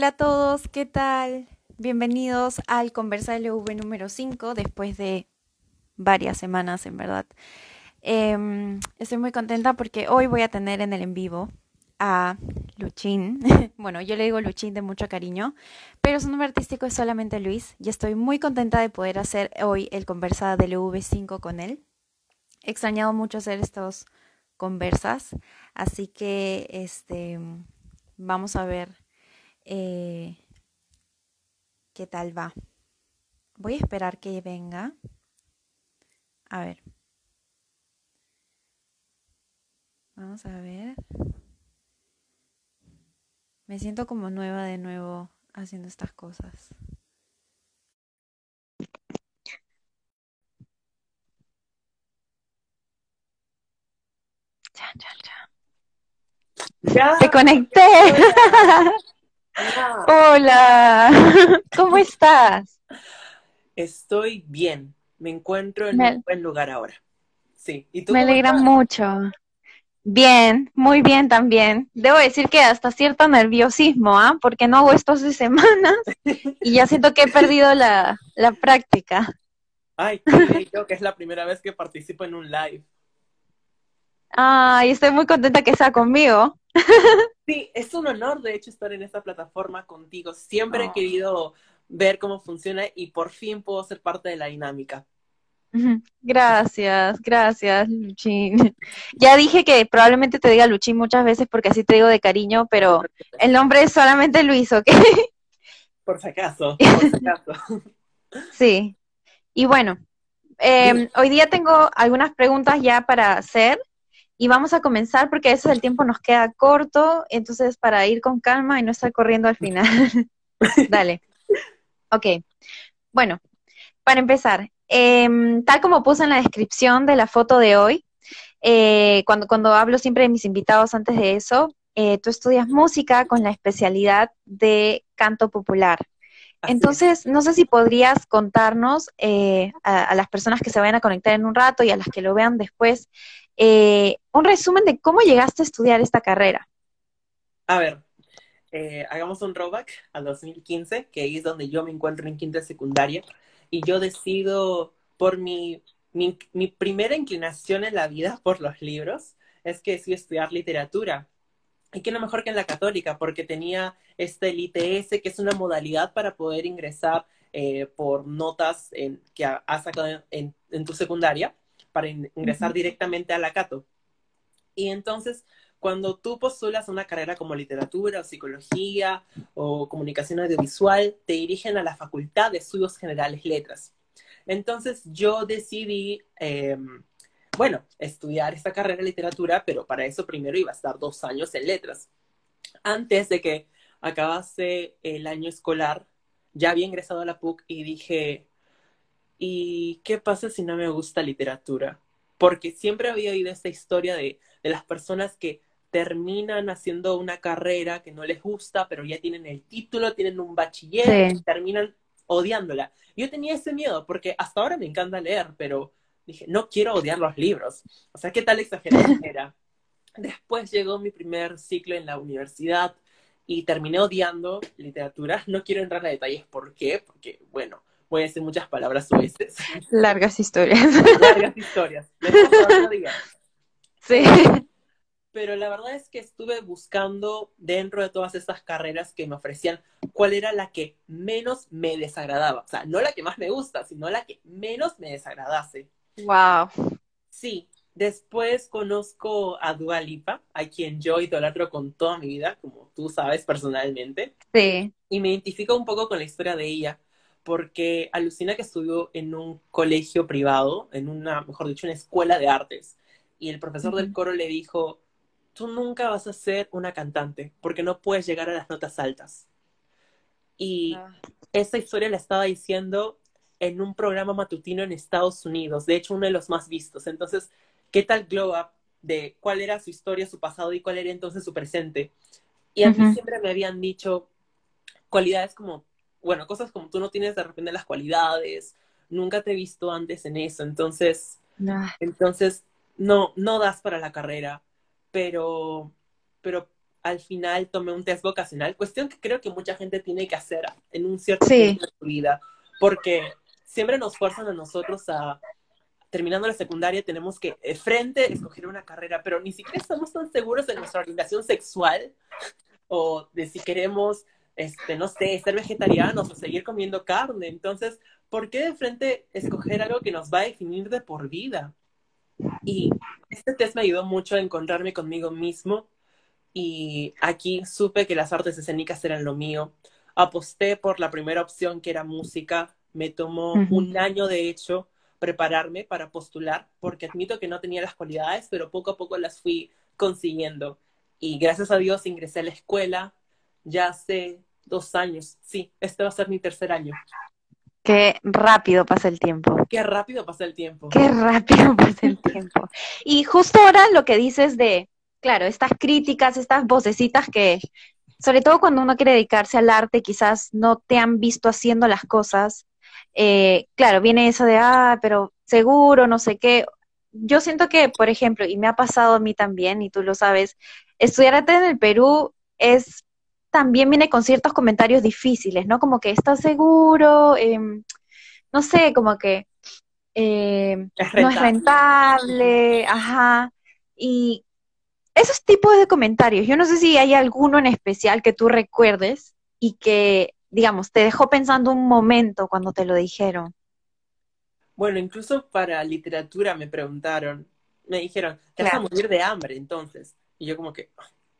Hola a todos, ¿qué tal? Bienvenidos al Conversa LV número 5, después de varias semanas, en verdad. Em, estoy muy contenta porque hoy voy a tener en el en vivo a Luchín. bueno, yo le digo Luchín de mucho cariño, pero su nombre artístico es solamente Luis y estoy muy contenta de poder hacer hoy el Conversa LV5 con él. He extrañado mucho hacer estos conversas, así que este vamos a ver eh, qué tal va. Voy a esperar que venga. A ver. Vamos a ver. Me siento como nueva de nuevo haciendo estas cosas. Ya, ya, ya. Ya. Te conecté. Hola. ¿Cómo estás? Estoy bien. Me encuentro en Me- un buen lugar ahora. Sí. ¿Y tú Me alegra estás? mucho. Bien, muy bien también. Debo decir que hasta cierto nerviosismo, ¿ah? Porque no hago esto hace semanas y ya siento que he perdido la, la práctica. Ay, bello, que es la primera vez que participo en un live. Ay, estoy muy contenta que sea conmigo. Sí, es un honor, de hecho, estar en esta plataforma contigo. Siempre he Oh. querido ver cómo funciona y por fin puedo ser parte de la dinámica. Gracias, gracias, Luchín. Ya dije que probablemente te diga Luchín muchas veces porque así te digo de cariño, pero el nombre es solamente Luis, ¿ok? Por si acaso, por si acaso. Sí. Y bueno, eh, hoy día tengo algunas preguntas ya para hacer y vamos a comenzar porque a veces el tiempo nos queda corto, entonces para ir con calma y no estar corriendo al final. Dale. Ok. Bueno, para empezar, em, tal como puse en la descripción de la foto de hoy, eh, cuando, cuando hablo siempre de mis invitados antes de eso, eh, tú estudias música con la especialidad de canto popular. Así es. Entonces, no sé si podrías contarnos eh, a, a las personas que se vayan a conectar en un rato y a las que lo vean después, eh, un resumen de cómo llegaste a estudiar esta carrera. A ver, eh, hagamos un rollback al 2015, que es donde yo me encuentro en quinta secundaria, y yo decido por mi, primera inclinación en la vida por los libros, es que decidí estudiar literatura. Y qué no mejor que en la católica, porque tenía este el ITS, que es una modalidad para poder ingresar eh, por notas en- que ha- has sacado en- en tu secundaria, para in- ingresar directamente a la Cato. Y entonces, cuando tú postulas una carrera como literatura o psicología o comunicación audiovisual, te dirigen a la Facultad de Estudios Generales Letras. Entonces yo decidí, eh, bueno, estudiar esta carrera de literatura, pero para eso primero iba a estar dos años en letras. Antes de que acabase el año escolar, ya había ingresado a la PUC y dije, ¿y qué pasa si no me gusta literatura? Porque siempre había oído esta historia de, de las personas que terminan haciendo una carrera que no les gusta, pero ya tienen el título, tienen un bachiller Sí. y terminan odiándola. Yo tenía ese miedo porque hasta ahora me encanta leer, pero dije, no quiero odiar los libros. O sea, ¿qué tal exageración era? Después llegó mi primer ciclo en la universidad y terminé odiando literatura. No quiero entrar a detalles por qué, porque, bueno, voy a decir muchas palabras a veces. Largas historias. Largas historias. Diga. Sí. Pero la verdad es que estuve buscando dentro de todas estas carreras que me ofrecían cuál era la que menos me desagradaba. O sea, no la que más me gusta, sino la que menos me desagradase. Wow. Sí, después conozco a Dua Lipa, a quien yo idolatro con toda mi vida, como tú sabes personalmente, Sí. y me identifico un poco con la historia de ella, porque alucina que estudió en un colegio privado, en una, mejor dicho, una escuela de artes, y el profesor del coro le dijo, tú nunca vas a ser una cantante, porque no puedes llegar a las notas altas. Y Ah. esa historia la estaba diciendo en un programa matutino en Estados Unidos, de hecho uno de los más vistos. Entonces, ¿qué tal glow up de cuál era su historia, su pasado y cuál era entonces su presente? Y a mí Ujú. siempre me habían dicho cualidades como, bueno, cosas como tú no tienes de repente las cualidades, nunca te he visto antes en eso, entonces, Ah. entonces no, no das para la carrera, pero, pero al final tomé un test vocacional, cuestión que creo que mucha gente tiene que hacer en un cierto punto de su vida, porque siempre nos fuerzan a nosotros a, terminando la secundaria, tenemos que de frente escoger una carrera, pero ni siquiera estamos tan seguros de nuestra orientación sexual o de si queremos, este, no sé, ser vegetarianos o seguir comiendo carne. Entonces, ¿por qué de frente escoger algo que nos va a definir de por vida? Y este test me ayudó mucho a encontrarme conmigo mismo y aquí supe que las artes escénicas eran lo mío. Aposté por la primera opción que era música. Me tomó un año, de hecho, prepararme para postular, porque admito que no tenía las cualidades, pero poco a poco las fui consiguiendo. Y gracias a Dios ingresé a la escuela ya hace dos años. Sí, este va a ser mi tercer año. Qué rápido pasa el tiempo. Qué rápido pasa el tiempo. Qué rápido pasa el tiempo. Y justo ahora lo que dices de, claro, estas críticas, estas vocecitas que, sobre todo cuando uno quiere dedicarse al arte, quizás no te han visto haciendo las cosas. Eh, claro, viene eso de, ah, pero seguro, no sé qué. Yo siento que, por ejemplo, y me ha pasado a mí también, y tú lo sabes, estudiar arte en el Perú es también viene con ciertos comentarios difíciles, ¿no? Como que estás seguro, em, no sé, como que eh, no es rentable, ajá. Y esos tipos de comentarios, yo no sé si hay alguno en especial que tú recuerdes y que, digamos, te dejó pensando un momento cuando te lo dijeron. Bueno, incluso para literatura me preguntaron, me dijeron, te vas a morir de hambre entonces. Y yo como que,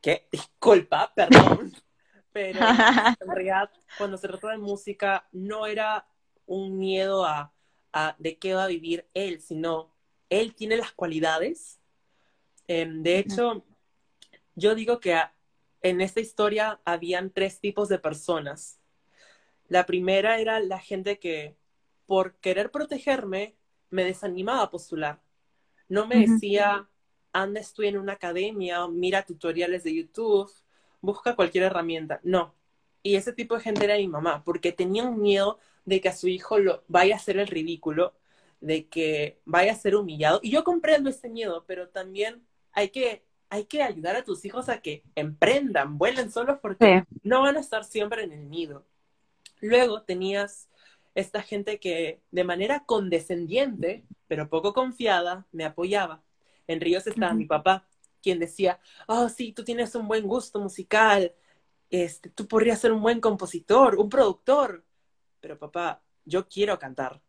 ¿qué? Disculpa, perdón. Pero en realidad, cuando se trató de música, no era un miedo a, a de qué va a vivir él, sino él tiene las cualidades Em, de hecho, yo digo que en esta historia habían tres tipos de personas. La primera era la gente que, por querer protegerme, me desanimaba a postular. No me decía, anda, estoy en una academia, mira tutoriales de YouTube, busca cualquier herramienta. No. Y ese tipo de gente era mi mamá, porque tenía un miedo de que a su hijo lo vaya a hacer el ridículo, de que vaya a ser humillado. Y yo comprendo ese miedo, pero también hay que, hay que ayudar a tus hijos a que emprendan, vuelen solos porque no van a estar siempre en el nido. Luego tenías esta gente que de manera condescendiente, pero poco confiada, me apoyaba. En Ríos estaba mi papá, quien decía, oh, sí, tú tienes un buen gusto musical, este, tú podrías ser un buen compositor, un productor. Pero papá, yo quiero cantar.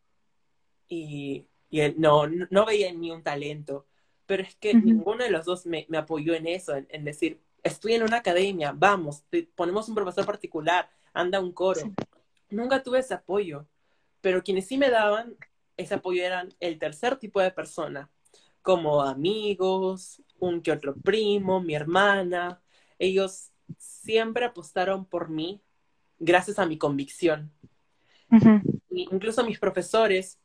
Y, y él no, no veía en mí un talento pero es que ninguno de los dos me, apoyó en eso, en, decir, estoy en una academia, vamos, ponemos un profesor particular, anda un coro. Nunca tuve ese apoyo, pero quienes sí me daban ese apoyo eran el tercer tipo de persona, como amigos, un que otro primo, mi hermana. Ellos siempre apostaron por mí gracias a mi convicción. incluso mis profesores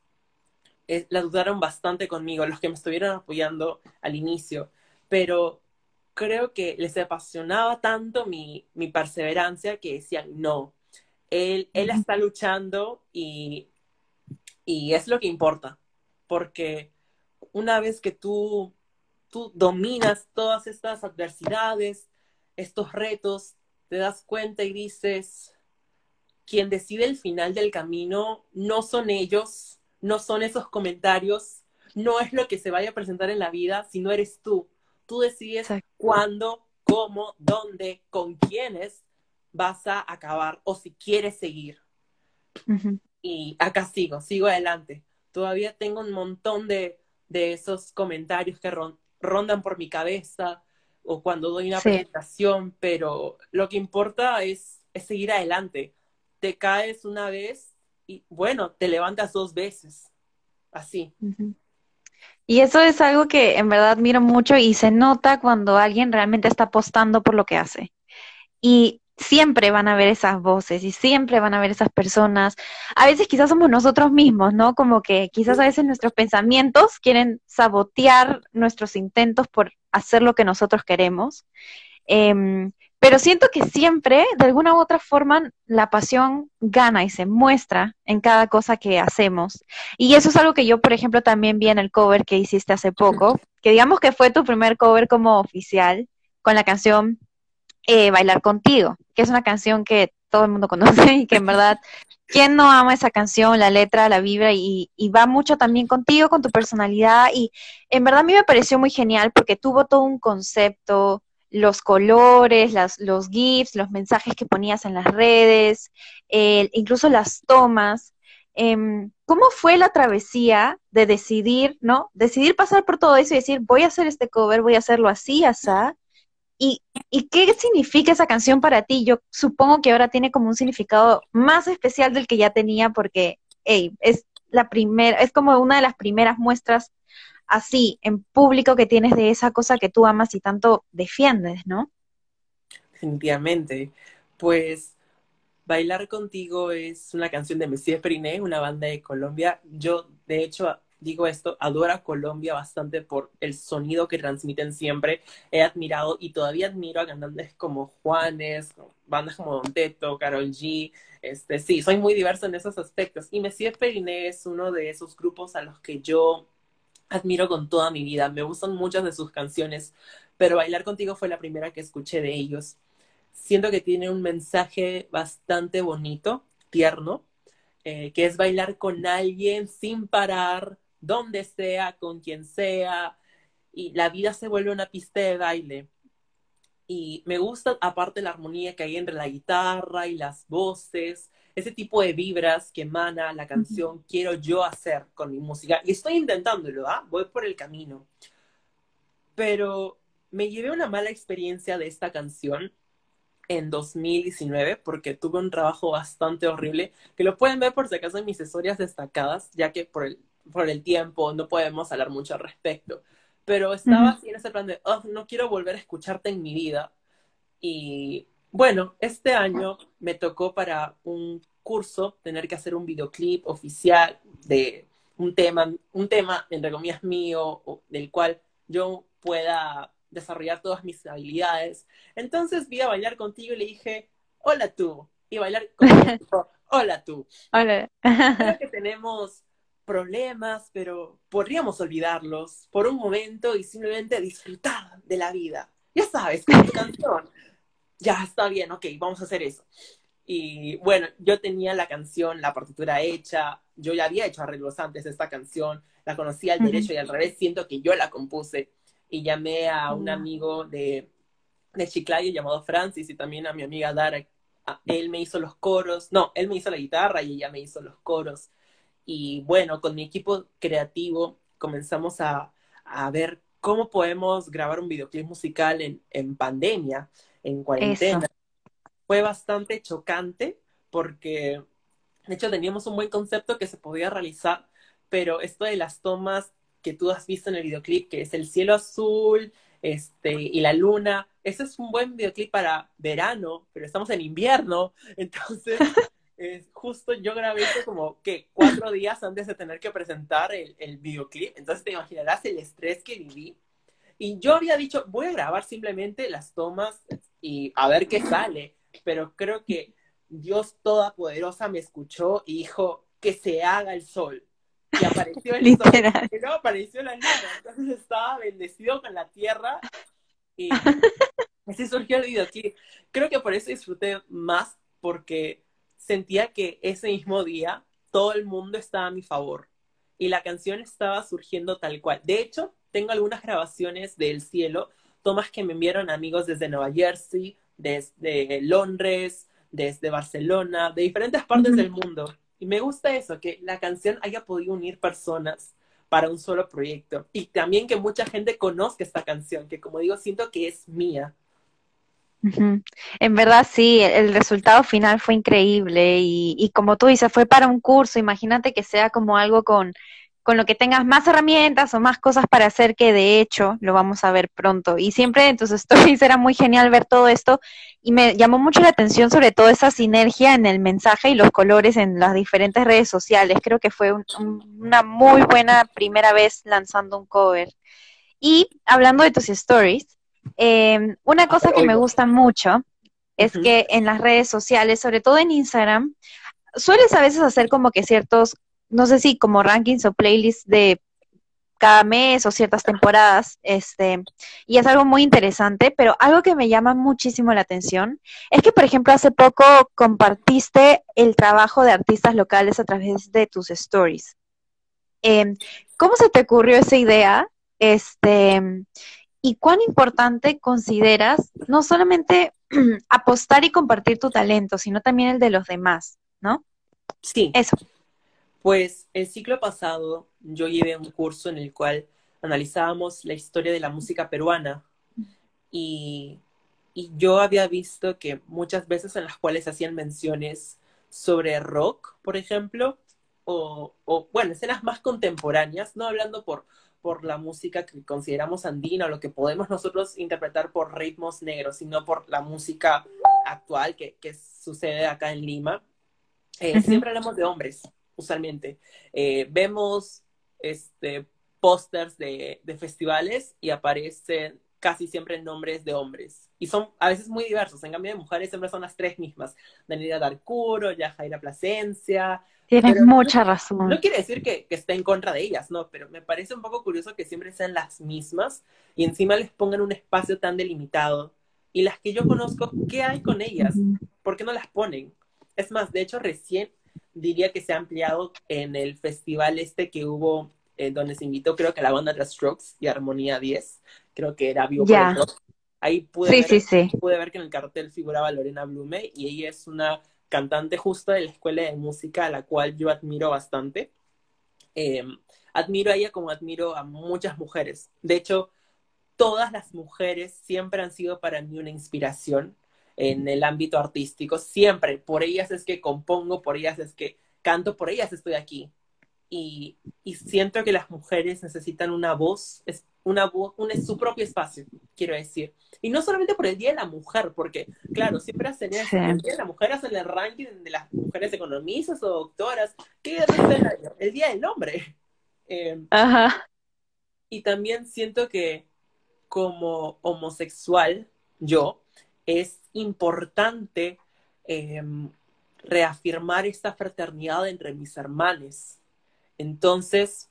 la dudaron bastante conmigo, los que me estuvieron apoyando al inicio, pero creo que les apasionaba tanto mi, mi perseverancia que decían, no, él, él está luchando y, y es lo que importa, porque una vez que tú, tú dominas todas estas adversidades, estos retos, te das cuenta y dices, quien decide el final del camino no son ellos, no son esos comentarios, no es lo que se vaya a presentar en la vida, sino eres tú. Tú decides cuándo, cómo, dónde, con quiénes vas a acabar o si quieres seguir. Y acá sigo, sigo adelante. Todavía tengo un montón de, esos comentarios que rondan por mi cabeza o cuando doy una presentación, pero lo que importa es, es seguir adelante. Te caes una vez y bueno, te levantas dos veces, así. Y eso es algo que en verdad admiro mucho y se nota cuando alguien realmente está apostando por lo que hace. Y siempre van a haber esas voces y siempre van a haber esas personas. A veces quizás somos nosotros mismos, ¿no? Como que quizás a veces nuestros pensamientos quieren sabotear nuestros intentos por hacer lo que nosotros queremos. Em, pero siento que siempre, de alguna u otra forma, la pasión gana y se muestra en cada cosa que hacemos. Y eso es algo que yo, por ejemplo, también vi en el cover que hiciste hace poco, que digamos que fue tu primer cover como oficial con la canción eh, Bailar contigo, que es una canción que todo el mundo conoce y que en verdad, ¿quién no ama esa canción, la letra, la vibra y, va mucho también contigo, con tu personalidad? Y en verdad a mí me pareció muy genial porque tuvo todo un concepto, los colores, las, los GIFs, los mensajes que ponías en las redes, incluso las tomas. Eh, ¿Cómo fue la travesía de decidir, ¿no? Decidir pasar por todo eso y decir, voy a hacer este cover, voy a hacerlo así, así. ¿Y, ¿Y qué significa esa canción para ti? Yo supongo que ahora tiene como un significado más especial del que ya tenía porque, hey, es la primera, es como una de las primeras muestras así en público que tienes de esa cosa que tú amas y tanto defiendes, ¿no? Definitivamente. Pues Bailar contigo es una canción de Messier Periné, una banda de Colombia. Yo, de hecho, digo esto, adoro a Colombia bastante por el sonido que transmiten siempre. He admirado y todavía admiro a cantantes como Juanes, bandas como Don Teto, Carol G. Este, sí, soy muy diverso en esos aspectos. Y Messier Periné es uno de esos grupos a los que yo admiro con toda mi vida. Me gustan muchas de sus canciones, pero Bailar contigo fue la primera que escuché de ellos. Siento que tiene un mensaje bastante bonito, tierno, eh, que es bailar con alguien sin parar, donde sea, con quien sea, y la vida se vuelve una pista de baile. Y me gusta, aparte, la armonía que hay entre la guitarra y las voces, ese tipo de vibras que emana la canción quiero yo hacer con mi música. Y estoy intentándolo, ¿ah? Voy por el camino. Pero me llevé una mala experiencia de esta canción en 2019 porque tuve un trabajo bastante horrible, que lo pueden ver por si acaso en mis historias destacadas, ya que por el, por el tiempo no podemos hablar mucho al respecto. Pero estaba así en ese plan de, oh, no quiero volver a escucharte en mi vida. Y bueno, este año me tocó para un curso tener que hacer un videoclip oficial de un tema, un tema entre comillas mío, del cual yo pueda desarrollar todas mis habilidades. Entonces vi a bailar contigo y le dije, hola tú. Y bailar contigo, hola tú. Hola. Creo que tenemos problemas, pero podríamos olvidarlos por un momento y simplemente disfrutar de la vida. Ya sabes, con tu canción ya está bien, ok, vamos a hacer eso. Y bueno, yo tenía la canción, la partitura hecha, yo ya había hecho arreglos antes de esta canción, la conocía al derecho y al revés, siento que yo la compuse y llamé a un amigo de, de Chiclayo llamado Francis y también a mi amiga Dara. Él me hizo los coros, no, él me hizo la guitarra y ella me hizo los coros. Y bueno, con mi equipo creativo comenzamos a, a ver cómo podemos grabar un videoclip musical en, en pandemia en cuarentena. Fue bastante chocante porque, de hecho, teníamos un buen concepto que se podía realizar, pero esto de las tomas que tú has visto en el videoclip, que es el cielo azul este, y la luna, ese es un buen videoclip para verano, pero estamos en invierno, entonces... justo yo grabé esto como que cuatro días antes de tener que presentar el, el videoclip, entonces te imaginarás el estrés que viví. Y yo había dicho, voy a grabar simplemente las tomas y a ver qué sale. Pero creo que Dios Todopoderosa me escuchó y dijo que se haga el sol. Y apareció el Literal. sol. Y luego apareció la luna. Entonces estaba bendecido con la tierra. Y así surgió el videoclip. Creo que por eso disfruté más, porque sentía que ese mismo día todo el mundo estaba a mi favor. Y la canción estaba surgiendo tal cual. De hecho, tengo algunas grabaciones del cielo tomas que me enviaron amigos desde Nueva Jersey, desde Londres, desde Barcelona, de diferentes partes del mundo. Y me gusta eso, que la canción haya podido unir personas para un solo proyecto. Y también que mucha gente conozca esta canción, que como digo, siento que es mía. En verdad sí, el resultado final fue increíble y, y como tú dices, fue para un curso, imagínate que sea como algo con con lo que tengas más herramientas o más cosas para hacer que de hecho lo vamos a ver pronto. Y siempre en tus stories era muy genial ver todo esto y me llamó mucho la atención sobre todo esa sinergia en el mensaje y los colores en las diferentes redes sociales. Creo que fue una muy buena primera vez lanzando un cover. Y hablando de tus stories, em, una cosa que me gusta mucho es que en las redes sociales, sobre todo en Instagram, sueles a veces hacer como que ciertos no sé si como rankings o playlists de cada mes o ciertas temporadas, este, y es algo muy interesante, pero algo que me llama muchísimo la atención es que, por ejemplo, hace poco compartiste el trabajo de artistas locales a través de tus stories. Em, ¿Cómo se te ocurrió esa idea? Este, y cuán importante consideras no solamente apostar y compartir tu talento, sino también el de los demás, ¿no? Sí. Eso. Pues el ciclo pasado yo llevé un curso en el cual analizábamos la historia de la música peruana y, y yo había visto que muchas veces en las cuales hacían menciones sobre rock, por ejemplo, o, o, bueno, escenas más contemporáneas, no hablando por, por la música que consideramos andina o lo que podemos nosotros interpretar por ritmos negros, sino por la música actual que, que sucede acá en Lima. Eh, siempre hablamos de hombres, usualmente. Eh, vemos este, pósters de, de, festivales y aparecen casi siempre nombres de hombres. Y son a veces muy diversos. En cambio de mujeres siempre son las tres mismas. Daniela Darcuro, Yajaira Plasencia. Tienes mucha razón. No quiere decir que, que esté en contra de ellas, no, pero me parece un poco curioso que siempre sean las mismas y encima les pongan un espacio tan delimitado. Y las que yo conozco, ¿qué hay con ellas? ¿Por qué no las ponen? Es más, de hecho, recién diría que se ha ampliado en el festival este que hubo, eh, donde se invitó creo que la banda The Strokes y Armonía 10, creo que era Vivo yeah. Ahí pude, sí, ver, sí, sí. pude ver que en el cartel figuraba Lorena Blume y ella es una cantante justo de la escuela de música a la cual yo admiro bastante. Eh, admiro a ella como admiro a muchas mujeres. De hecho, todas las mujeres siempre han sido para mí una inspiración en el ámbito artístico, siempre. Por ellas es que compongo, por ellas es que canto, por ellas estoy aquí. Y, y siento que las mujeres necesitan una voz, es una voz, un, es su propio espacio, quiero decir. Y no solamente por el Día de la Mujer, porque, claro, siempre hacen sí. el Día de la Mujer, hacen el ranking de las mujeres economistas o doctoras. ¿Qué del año? El Día del Hombre. Eh, Ajá. Y también siento que como homosexual, yo, es importante eh, reafirmar esta fraternidad entre mis hermanos. Entonces,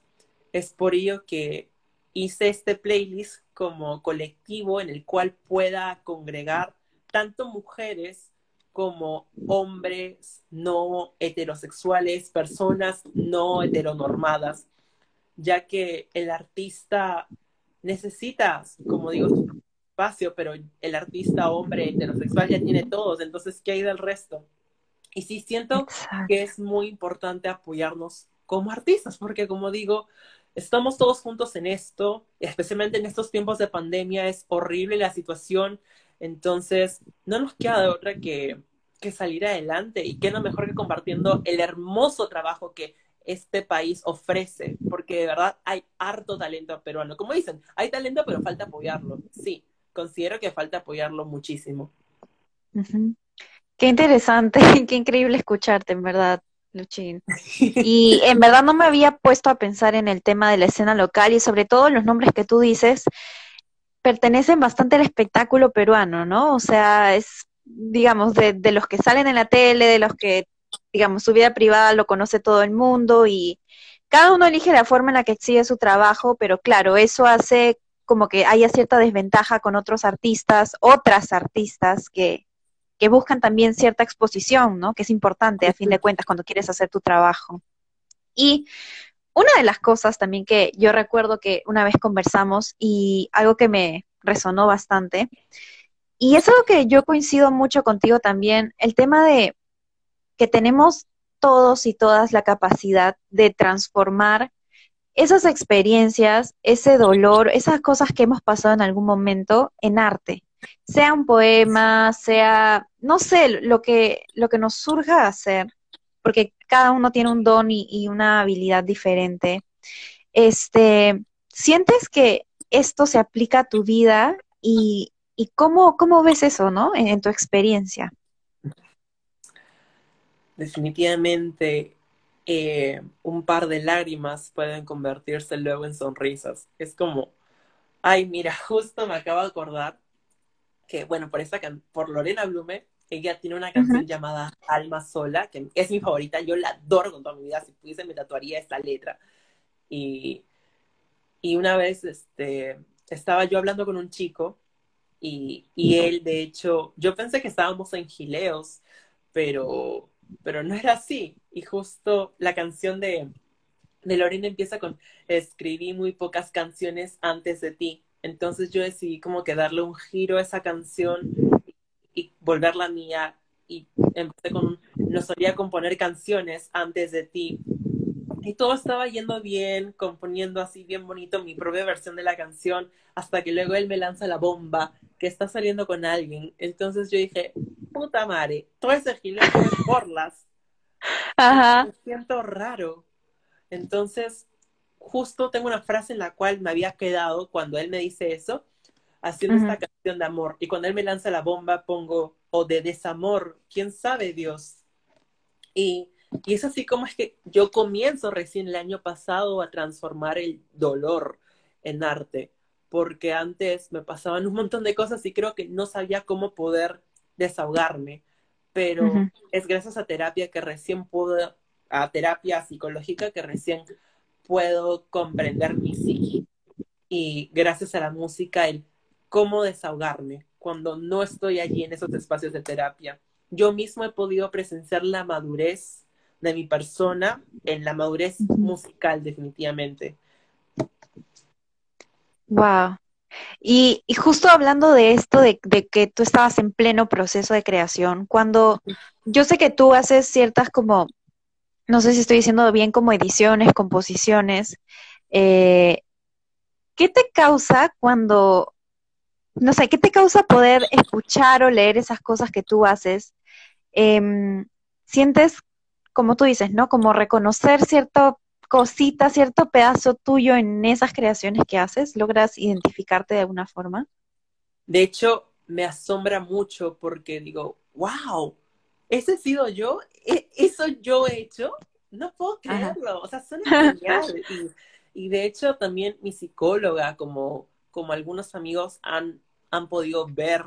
es por ello que hice este playlist como colectivo en el cual pueda congregar tanto mujeres como hombres no heterosexuales, personas no heteronormadas, ya que el artista necesita, como digo, su espacio, pero el artista hombre heterosexual ya tiene todos, entonces, ¿qué hay del resto? Y sí siento Exacto. que es muy importante apoyarnos como artistas, porque como digo, estamos todos juntos en esto, especialmente en estos tiempos de pandemia, es horrible la situación, entonces no nos queda de otra que, que salir adelante y qué no mejor que compartiendo el hermoso trabajo que este país ofrece, porque de verdad hay harto talento peruano. Como dicen, hay talento pero falta apoyarlo. Sí, considero que falta apoyarlo muchísimo. Qué interesante, qué increíble escucharte, en verdad. Luchín. Y en verdad no me había puesto a pensar en el tema de la escena local y sobre todo los nombres que tú dices pertenecen bastante al espectáculo peruano, ¿no? O sea, es, digamos, de, de los que salen en la tele, de los que, digamos, su vida privada lo conoce todo el mundo y cada uno elige la forma en la que exhibe su trabajo, pero claro, eso hace como que haya cierta desventaja con otros artistas, otras artistas que, que buscan también cierta exposición, ¿no? Que es importante a fin de cuentas cuando quieres hacer tu trabajo. Y una de las cosas también que yo recuerdo que una vez conversamos y algo que me resonó bastante, y es algo que yo coincido mucho contigo también, el tema de que tenemos todos y todas la capacidad de transformar esas experiencias, ese dolor, esas cosas que hemos pasado en algún momento en arte sea un poema, sea, no sé, lo que, lo que nos surja hacer, porque cada uno tiene un don y, una habilidad diferente. Este, ¿sientes que esto se aplica a tu vida y, y cómo, cómo ves eso, no? En, en tu experiencia. Definitivamente, eh, un par de lágrimas pueden convertirse luego en sonrisas. Es como, ay, mira, justo me acabo de acordar que, bueno, por, esta por Lorena Blume, ella tiene una canción uh -huh. llamada Alma Sola, que es mi favorita, yo la adoro con toda mi vida, si pudiese me tatuaría esta letra. Y, Y una vez este, estaba yo hablando con un chico y, y él, de hecho, yo pensé que estábamos en Gileos, pero, pero no era así. Y justo la canción de, de Lorena empieza con, escribí muy pocas canciones antes de ti. Entonces yo decidí como que darle un giro a esa canción y volverla mía. Y empecé con, no solía componer canciones antes de ti. Y todo estaba yendo bien, componiendo así bien bonito mi propia versión de la canción, hasta que luego él me lanza la bomba, que está saliendo con alguien. Entonces yo dije, puta madre, todo ese gileo es porlas. Ajá. Me siento raro. Entonces, justo tengo una frase en la cual me había quedado cuando él me dice eso, haciendo esta canción de amor. Y cuando él me lanza la bomba, pongo, o de desamor, quién sabe Dios. Y, y es así como es que yo comienzo recién el año pasado a transformar el dolor en arte, porque antes me pasaban un montón de cosas y creo que no sabía cómo poder desahogarme, pero es gracias a terapia que recién puedo, a terapia psicológica que recién puedo comprender mi psique y gracias a la música el cómo desahogarme cuando no estoy allí en esos espacios de terapia. Yo mismo he podido presenciar la madurez de mi persona en la madurez musical definitivamente. Wow. Y, y justo hablando de esto, de, de, que tú estabas en pleno proceso de creación, cuando yo sé que tú haces ciertas como no sé si estoy diciendo bien como ediciones, composiciones. Eh, ¿Qué te causa cuando, no sé, qué te causa poder escuchar o leer esas cosas que tú haces? Em, ¿Sientes, como tú dices, ¿no? Como reconocer cierta cosita, cierto pedazo tuyo en esas creaciones que haces? ¿Logras identificarte de alguna forma? De hecho, me asombra mucho porque digo, wow, ese he sido yo, ¿E-, eso yo he hecho, no puedo creerlo, o sea, suena genial. Y, de hecho también mi psicóloga, como, como algunos amigos han, han podido ver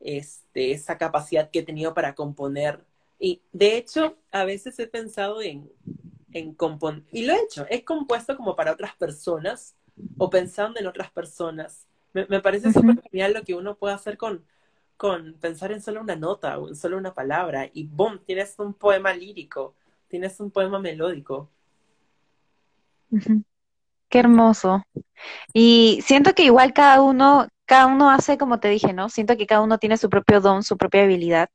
este, esa capacidad que he tenido para componer. Y de hecho, a veces he pensado en, en componer, y lo he hecho, he compuesto como para otras personas o pensando en otras personas. Me, me parece súper genial lo que uno puede hacer con, con pensar en solo una nota o en solo una palabra y ¡boom! Tienes un poema lírico, tienes un poema melódico. Qué hermoso. Y siento que igual cada uno, cada uno hace como te dije, ¿no? Siento que cada uno tiene su propio don, su propia habilidad.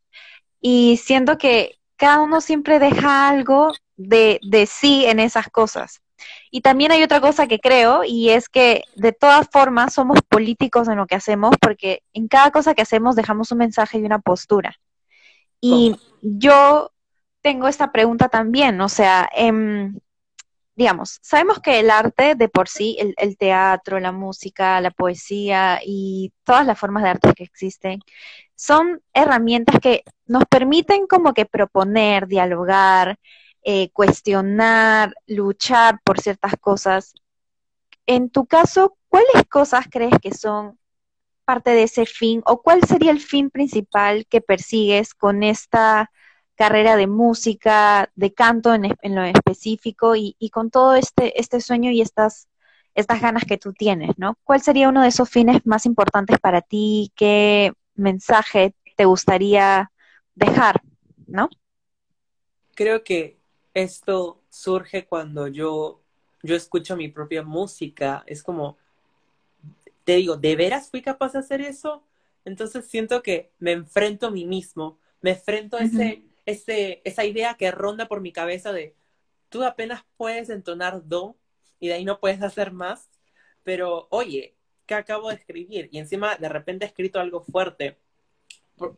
Y siento que cada uno siempre deja algo de, de sí en esas cosas. Y también hay otra cosa que creo, y es que de todas formas somos políticos en lo que hacemos, porque en cada cosa que hacemos dejamos un mensaje y una postura. Y yo tengo esta pregunta también, o sea, em, digamos, sabemos que el arte de por sí, el, el, teatro, la música, la poesía y todas las formas de arte que existen, son herramientas que nos permiten como que proponer, dialogar, eh, cuestionar, luchar por ciertas cosas. En tu caso, ¿cuáles cosas crees que son parte de ese fin o cuál sería el fin principal que persigues con esta carrera de música, de canto en, lo específico y, y, con todo este, este sueño y estas, estas ganas que tú tienes, ¿no? ¿Cuál sería uno de esos fines más importantes para ti? ¿Qué mensaje te gustaría dejar, ¿no? Creo que esto surge cuando yo, yo escucho mi propia música. Es como, te digo, ¿de veras fui capaz de hacer eso? Entonces siento que me enfrento a mí mismo, me enfrento a ese, ese, esa idea que ronda por mi cabeza de, tú apenas puedes entonar do y de ahí no puedes hacer más, pero oye, ¿qué acabo de escribir? Y encima de repente he escrito algo fuerte,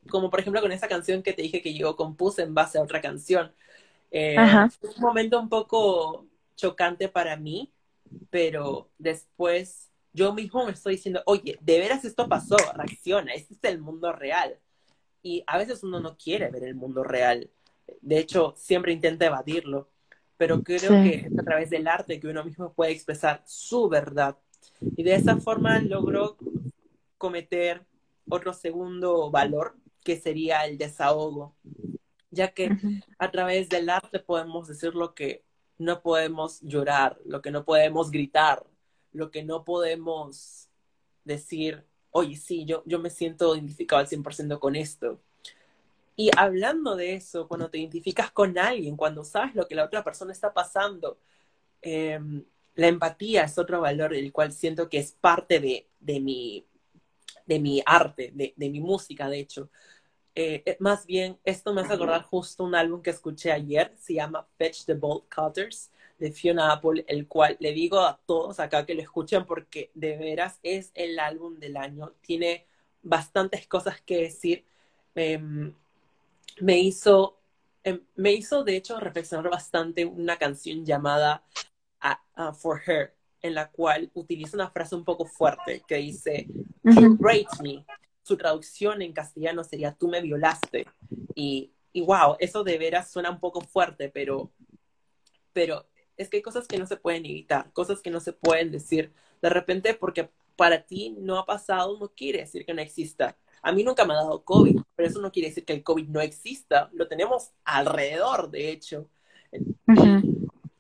como por ejemplo con esa canción que te dije que yo compuse en base a otra canción. Eh, fue un momento un poco chocante para mí, pero después yo mismo me estoy diciendo, oye, de veras esto pasó, reacciona, este es el mundo real. Y a veces uno no quiere ver el mundo real. De hecho, siempre intenta evadirlo. Pero creo que es a través del arte que uno mismo puede expresar su verdad. Y de esa forma logró cometer otro segundo valor, que sería el desahogo ya que a través del arte podemos decir lo que no podemos llorar, lo que no podemos gritar, lo que no podemos decir, oye, sí, yo, yo me siento identificado al 100% con esto. Y hablando de eso, cuando te identificas con alguien, cuando sabes lo que la otra persona está pasando, em, la empatía es otro valor el cual siento que es parte de, de, mi, de mi arte, de, de mi música, de hecho. Eh, eh, más bien, esto me hace acordar justo un álbum que escuché ayer, se llama Fetch the Bolt Cutters de Fiona Apple, el cual le digo a todos acá que lo escuchen porque de veras es el álbum del año. Tiene bastantes cosas que decir. Em, me hizo, em, me hizo de hecho reflexionar bastante una canción llamada uh, For Her, en la cual utiliza una frase un poco fuerte que dice, You raped me. Su traducción en castellano sería, tú me violaste. Y, y wow, eso de veras suena un poco fuerte, pero, pero es que hay cosas que no se pueden evitar, cosas que no se pueden decir. De repente, porque para ti no ha pasado, no quiere decir que no exista. A mí nunca me ha dado COVID, pero eso no quiere decir que el COVID no exista. Lo tenemos alrededor, de hecho.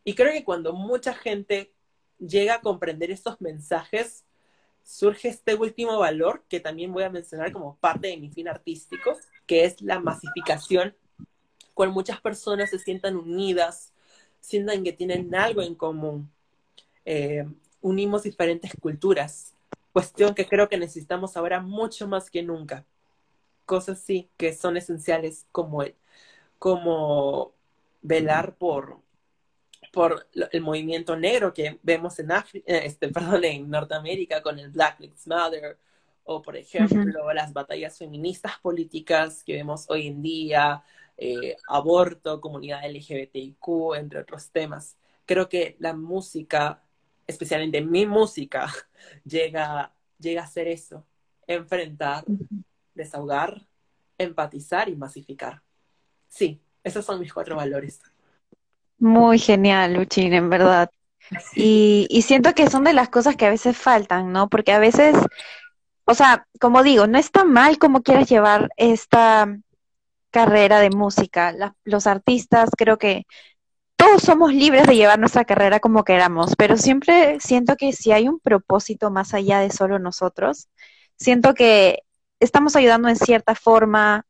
y, creo que cuando mucha gente llega a comprender estos mensajes, surge este último valor que también voy a mencionar como parte de mi fin artístico, que es la masificación, cuando muchas personas se sientan unidas, sientan que tienen algo en común. Eh, unimos diferentes culturas, cuestión que creo que necesitamos ahora mucho más que nunca. Cosas sí que son esenciales como, el, como velar por, por el movimiento negro que vemos en África, eh, este, perdón, en Norteamérica con el Black Lives Matter, o por ejemplo las batallas feministas políticas que vemos hoy en día, eh, aborto, comunidad LGBTIQ, entre otros temas. Creo que la música, especialmente mi música, llega, llega a ser eso, enfrentar, desahogar, empatizar y masificar. Sí, esos son mis cuatro valores. Muy genial, Luchín, en verdad. Y, y, siento que son de las cosas que a veces faltan, ¿no? Porque a veces, o sea, como digo, no está mal como quieras llevar esta, carrera de música. los artistas creo que todos somos libres de llevar nuestra carrera como queramos, pero siempre siento que si hay un propósito más allá de solo nosotros, siento que estamos ayudando en cierta forma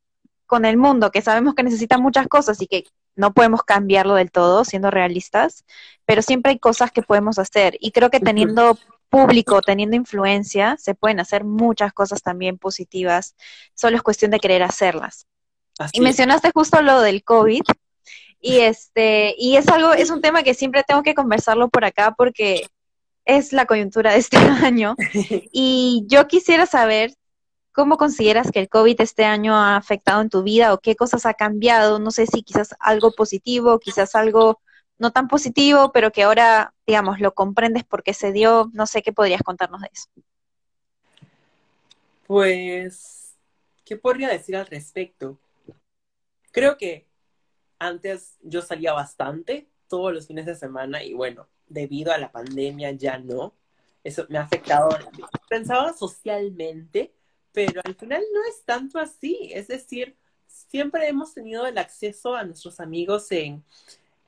con el mundo, que sabemos que necesita muchas cosas y que no podemos cambiarlo del todo, siendo realistas, pero siempre hay cosas que podemos hacer. Y creo que teniendo público, teniendo influencia, se pueden hacer muchas cosas también positivas, solo es cuestión de querer hacerlas y mencionaste justo lo del COVID. Y este, y es algo, es un tema que siempre tengo que conversarlo por acá porque es la coyuntura de este año. Y yo quisiera saber cómo consideras que el COVID este año ha afectado en tu vida o qué cosas ha cambiado. No sé si quizás algo positivo, quizás algo no tan positivo, pero que ahora, digamos, lo comprendes porque se dio. No sé qué podrías contarnos de eso. Pues, ¿qué podría decir al respecto? Creo que antes yo salía bastante todos los fines de semana y bueno, debido a la pandemia ya no. Eso me ha afectado. Pensaba socialmente, pero al final no es tanto así. Es decir, siempre hemos tenido el acceso a nuestros amigos en,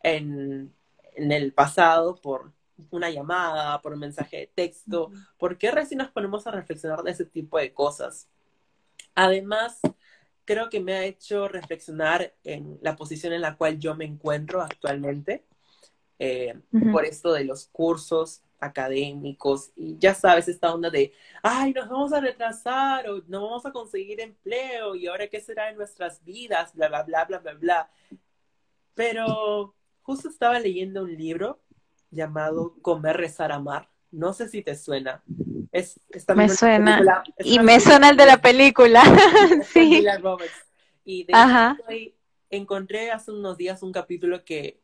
en, en el pasado por una llamada, por un mensaje de texto. ¿Por qué recién nos ponemos a reflexionar de ese tipo de cosas? Además, creo que me ha hecho reflexionar en la posición en la cual yo me encuentro actualmente, eh, por esto de los cursos académicos y ya sabes esta onda de, ay, nos vamos a retrasar o no vamos a conseguir empleo y ahora qué será en nuestras vidas, bla, bla, bla, bla, bla, bla. Pero justo estaba leyendo un libro llamado Comer, Rezar, Amar. No sé si te suena es, me suena. y me suena el de la película. sí. Y de hecho, encontré hace unos días un capítulo que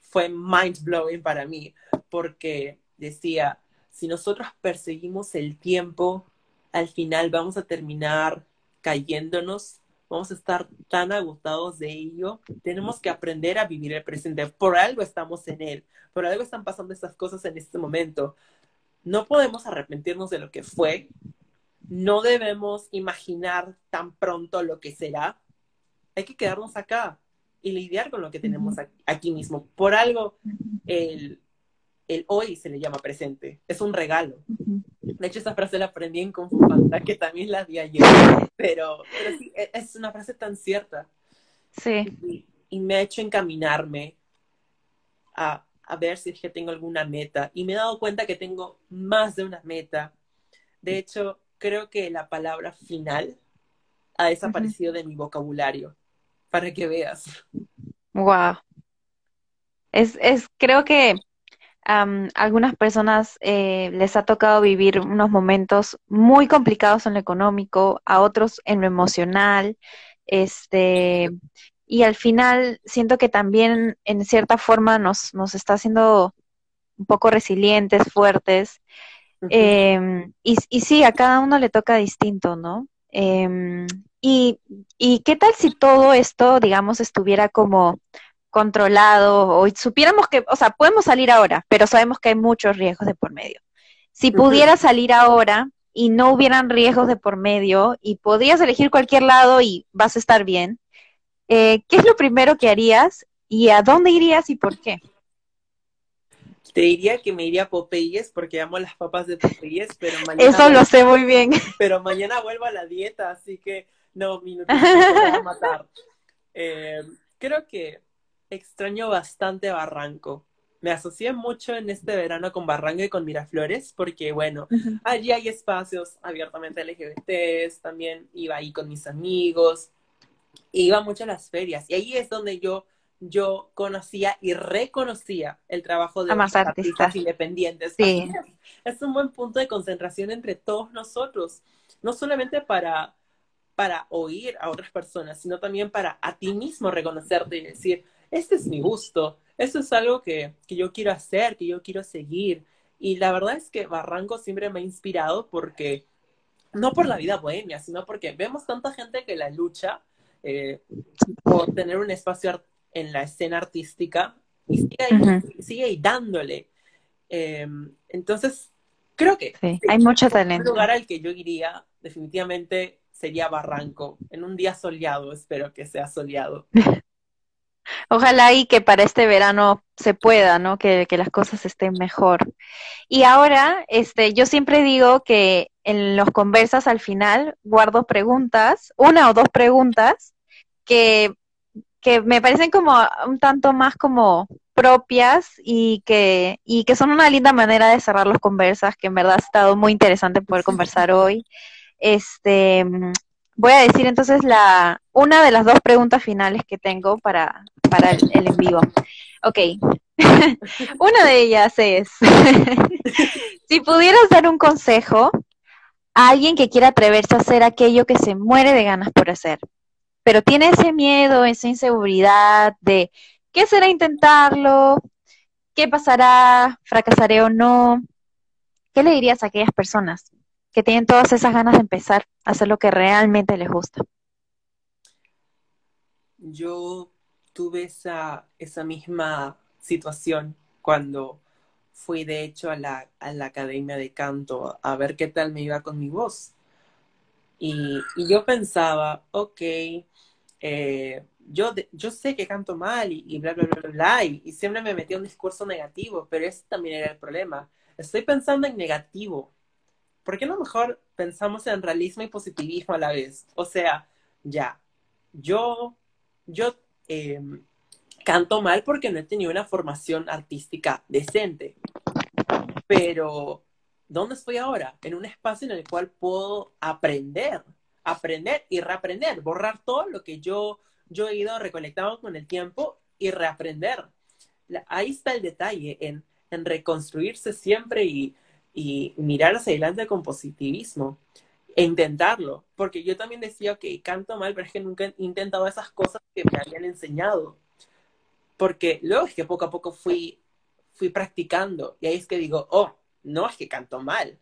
fue mind blowing para mí, porque decía, si nosotros perseguimos el tiempo, al final vamos a terminar cayéndonos, vamos a estar tan agotados de ello, tenemos que aprender a vivir el presente, por algo estamos en él, por algo están pasando estas cosas en este momento, no podemos arrepentirnos de lo que fue, no debemos imaginar tan pronto lo que será, hay que quedarnos acá y lidiar con lo que tenemos aquí mismo. Por algo, el, el hoy se le llama presente, es un regalo. De hecho, esa frase la aprendí en Kung Fu Panda, que también la di ayer, pero, pero sí, e, es una frase tan cierta. Sí. Y, me ha hecho encaminarme a, a ver si es que tengo alguna meta. Y me he dado cuenta que tengo más de una meta. De hecho, creo que la palabra final ha desaparecido de mi vocabulario, para que veas. Wow. Es, es, creo que a algunas personas eh, les ha tocado vivir unos momentos muy complicados en lo económico, a otros en lo emocional, este, y al final siento que también en cierta forma nos, nos está haciendo un poco resilientes, fuertes, em, y, y, sí, a cada uno le toca distinto, ¿no? Em, y, y qué tal si todo esto, digamos, estuviera como controlado o supiéramos que, o sea, podemos salir ahora, pero sabemos que hay muchos riesgos de por medio. Si pudiera salir ahora y no hubieran riesgos de por medio y podrías elegir cualquier lado y vas a estar bien, eh, ¿qué es lo primero que harías y a dónde irías y por qué? Te diría que me iría a Popeyes porque amo las papas de Popeyes, pero mañana... Eso lo sé muy bien. Pero mañana vuelvo a la dieta, así que no, mi nutrición me va a matar. Eh, creo que extraño bastante Barranco. Me asocié mucho en este verano con Barranco y con Miraflores, porque bueno, allí hay espacios abiertamente LGBTs, también iba ahí con mis amigos, iba mucho a las ferias, y ahí es donde yo, yo conocía y reconocía el trabajo de los artistas. independientes. Sí. Es un buen punto de concentración entre todos nosotros, no solamente para, para oír a otras personas, sino también para a ti mismo reconocerte y decir, este es mi gusto, esto es algo que, yo quiero hacer, que yo quiero seguir. Y la verdad es que Barranco siempre me ha inspirado porque, no por la vida bohemia, sino porque vemos tanta gente que la lucha eh, por tener un espacio en la escena artística y sigue ahí, dándole. Em, entonces, creo que hay mucho talento. Un lugar al que yo iría definitivamente sería Barranco, en un día soleado, espero que sea soleado. Ojalá y que para este verano se pueda, ¿no? Que, las cosas estén mejor. Y ahora, este, yo siempre digo que en los conversas al final guardo preguntas, una o dos preguntas, que, que me parecen como un tanto más como propias y que, y que son una linda manera de cerrar los conversas, que en verdad ha estado muy interesante poder conversar hoy. Este, voy a decir entonces la, una de las dos preguntas finales que tengo para, para el, en vivo. Ok. Una de ellas es, si pudieras dar un consejo a alguien que quiera atreverse a hacer aquello que se muere de ganas por hacer, pero tiene ese miedo, esa inseguridad de qué será intentarlo, qué pasará, fracasaré o no, ¿qué le dirías a aquellas personas que tienen todas esas ganas de empezar a hacer lo que realmente les gusta? Yo tuve esa, esa misma situación cuando fui de hecho a la, a la academia de canto a ver qué tal me iba con mi voz. Y, y yo pensaba, ok, eh, yo, yo sé que canto mal y, y bla, bla, bla, bla, y, y, siempre me metí un discurso negativo, pero ese también era el problema. Estoy pensando en negativo. ¿Por qué no mejor pensamos en realismo y positivismo a la vez? O sea, ya, yo, yo Em, canto mal porque no he tenido una formación artística decente. Pero, ¿dónde estoy ahora? En un espacio en el cual puedo aprender, aprender y reaprender, borrar todo lo que yo, yo he ido recolectando con el tiempo y reaprender. Ahí está el detalle, en, en reconstruirse siempre y, y mirar hacia adelante con positivismo intentarlo, porque yo también decía, que canto mal, pero es que nunca he intentado esas cosas que me habían enseñado. Porque luego es que poco a poco fui, fui practicando y ahí es que digo, oh, no es que canto mal,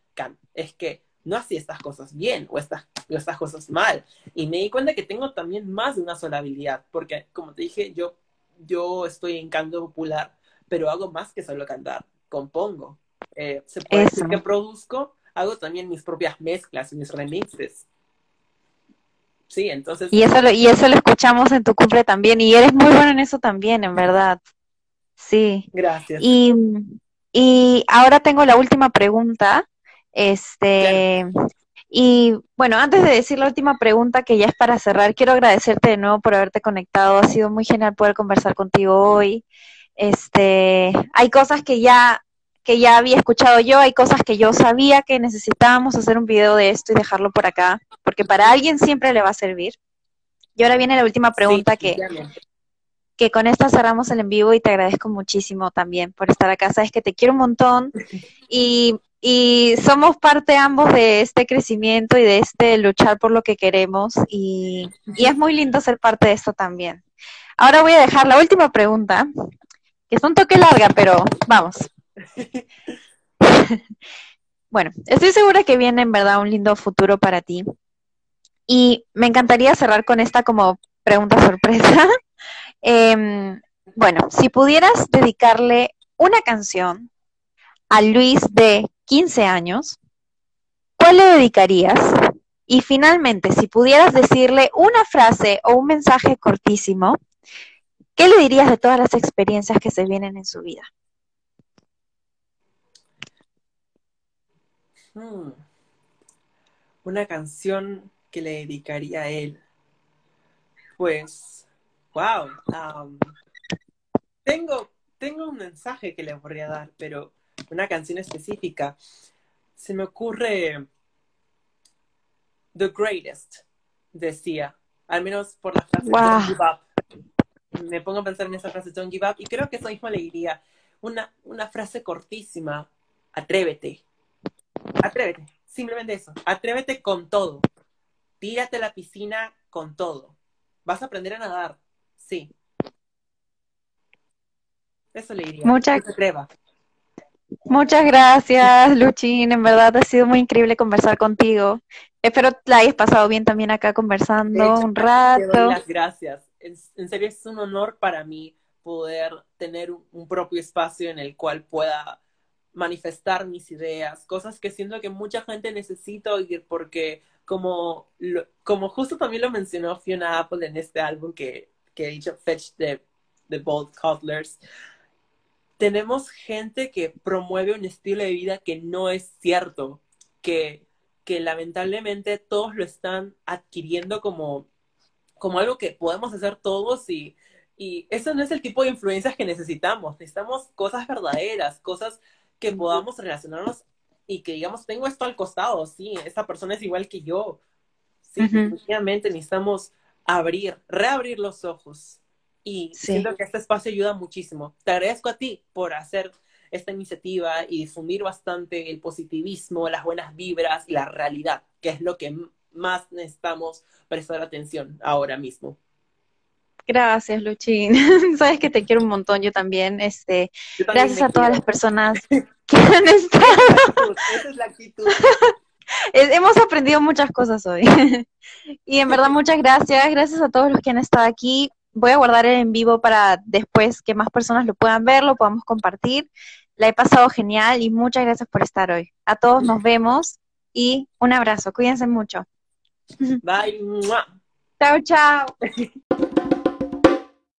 es que no hacía estas cosas bien o estas, estas cosas mal. Y me di cuenta que tengo también más de una sola habilidad, porque como te dije, yo, yo estoy en canto popular, pero hago más que solo cantar, compongo. Eh, se puede decir que produzco, hago también mis propias mezclas, mis remixes. Sí, entonces. Y eso, lo, y eso lo escuchamos en tu cumple también, y eres muy bueno en eso también, en verdad. Sí. Gracias. Y, Y ahora tengo la última pregunta. Este, y bueno, antes de decir la última pregunta, que ya es para cerrar, quiero agradecerte de nuevo por haberte conectado. Ha sido muy genial poder conversar contigo hoy. Este, hay cosas que ya que ya había escuchado yo, hay cosas que yo sabía que necesitábamos hacer un video de esto y dejarlo por acá, porque para alguien siempre le va a servir. Y ahora viene la última pregunta que, que con esta cerramos el en vivo y te agradezco muchísimo también por estar acá. Sabes que te quiero un montón y, y somos parte ambos de este crecimiento y de este luchar por lo que queremos y, y es muy lindo ser parte de esto también. Ahora voy a dejar la última pregunta, que es un toque larga, pero vamos. bueno, estoy segura que viene en verdad un lindo futuro para ti. Y me encantaría cerrar con esta como pregunta sorpresa. Em, bueno, si pudieras dedicarle una canción a Luis de 15 años, ¿cuál le dedicarías? Y finalmente, si pudieras decirle una frase o un mensaje cortísimo, ¿qué le dirías de todas las experiencias que se vienen en su vida? Hmm. Una canción que le dedicaría a él. Pues, wow. tengo, tengo un mensaje que le podría dar, pero una canción específica. Se me ocurre The Greatest, decía. Al menos por la frase Don't Give Up. Me pongo a pensar en esa frase Don't Give Up y creo que eso mismo le diría. Una, una frase cortísima. Atrévete Atrévete, simplemente eso. Atrévete con todo. Tírate a la piscina con todo. Vas a aprender a nadar, sí. Eso le diría. Muchas, Muchas gracias, Luchín. En verdad ha sido muy increíble conversar contigo. Espero la hayas pasado bien también acá conversando un rato. las gracias. En, serio es un honor para mí poder tener un propio espacio en el cual pueda manifestar mis ideas, cosas que siento que mucha gente necesita oír porque como, como justo también lo mencionó Fiona Apple en este álbum que, que he dicho Fetch the, the Bold Codlers, tenemos gente que promueve un estilo de vida que no es cierto, que, que lamentablemente todos lo están adquiriendo como, como algo que podemos hacer todos y, y eso no es el tipo de influencias que necesitamos. Necesitamos cosas verdaderas, cosas que podamos relacionarnos y que digamos, tengo esto al costado, sí, esta persona es igual que yo. Sí, definitivamente necesitamos abrir, reabrir los ojos. Y siento que este espacio ayuda muchísimo. Te agradezco a ti por hacer esta iniciativa y difundir bastante el positivismo, las buenas vibras y la realidad, que es lo que más necesitamos prestar atención ahora mismo. Gracias, Luchín. Sabes que te quiero un montón, yo también. Este, gracias a todas las personas que han estado. Esa es la actitud. Hemos aprendido muchas cosas hoy. y en verdad, muchas gracias. Gracias a todos los que han estado aquí. Voy a guardar el en vivo para después que más personas lo puedan ver, lo podamos compartir. La he pasado genial y muchas gracias por estar hoy. A todos nos vemos y un abrazo. Cuídense mucho. Bye. Chao, chao.